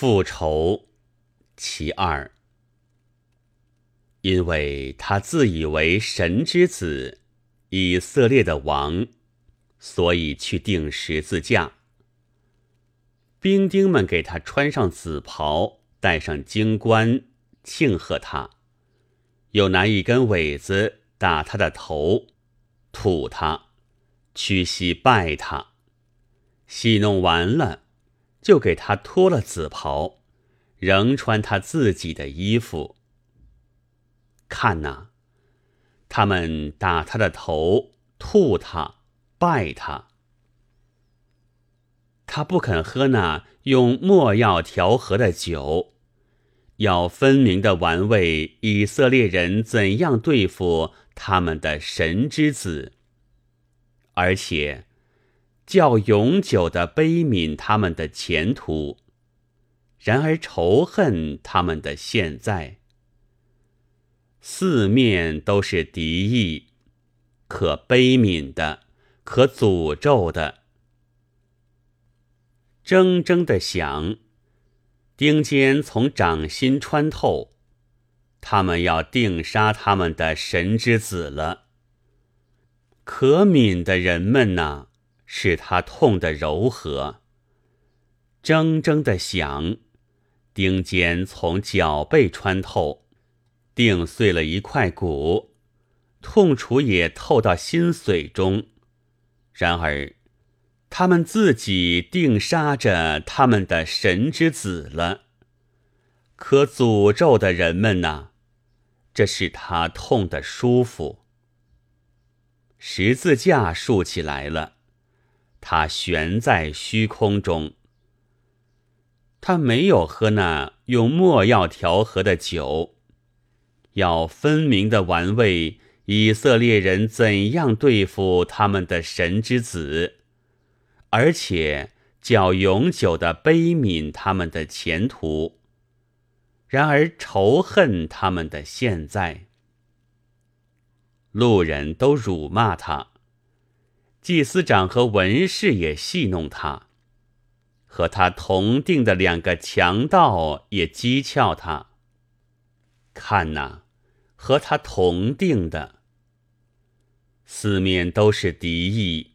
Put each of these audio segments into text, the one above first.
复仇其二，因为他自以为神之子，以色列的王，所以去钉十字架。兵丁们给他穿上紫袍，戴上金冠，庆贺他；又拿一根苇子打他的头，吐他，屈膝拜他。戏弄完了。就给他脱了紫袍，仍穿他自己的衣服。看呐，他们打他的头，吐他，拜他。他不肯喝那用墨药调和的酒，要分明的玩味以色列人怎样对付他们的神之子，而且。较永久的悲悯他们的前途，然而仇恨他们的现在。四面都是敌意，可悲悯的，可诅咒的。铮铮的响，钉尖从掌心穿透，他们要定杀他们的神之子了。可悯的人们呐！使他痛得柔和，铮铮的响，钉尖从脚背穿透，钉碎了一块骨，痛楚也透到心髓中。然而，他们自己定杀着他们的神之子了。可诅咒的人们呐，这使他痛得舒服。十字架竖起来了。他悬在虚空中，他没有喝那用墨药调和的酒，要分明的玩味以色列人怎样对付他们的神之子，而且较永久的悲悯他们的前途。然而仇恨他们的现在，路人都辱骂他。祭司长和文士也戏弄他，和他同定的两个强盗也讥诮他。看呐，和他同定的，四面都是敌意，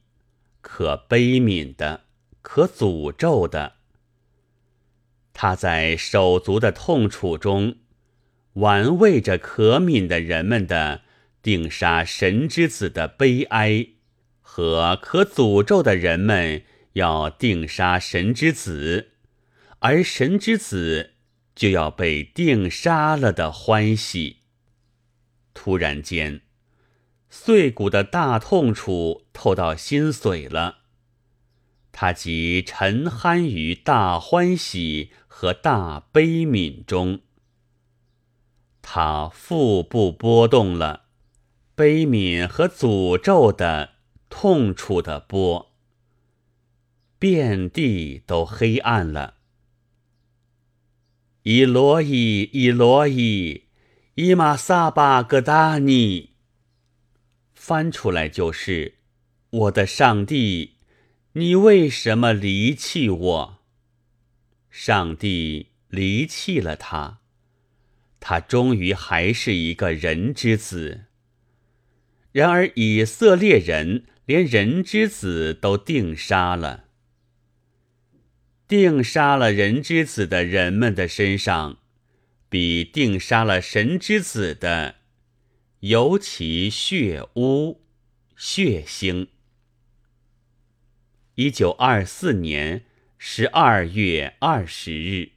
可悲悯的，可诅咒的。他在手足的痛楚中，玩味着可悯的人们的定杀神之子的悲哀。和可诅咒的人们要定杀神之子，而神之子就要被定杀了的欢喜。突然间，碎骨的大痛楚透到心髓了，他即沉酣于大欢喜和大悲悯中。他腹部波动了，悲悯和诅咒的。痛楚的波，遍地都黑暗了。伊罗伊，伊罗伊，伊玛萨巴格达尼。翻出来就是我的上帝，你为什么离弃我？上帝离弃了他，他终于还是一个人之子。然而以色列人。连人之子都定杀了，定杀了人之子的人们的身上，比定杀了神之子的尤其血污、血腥。一九二四年十二月二十日。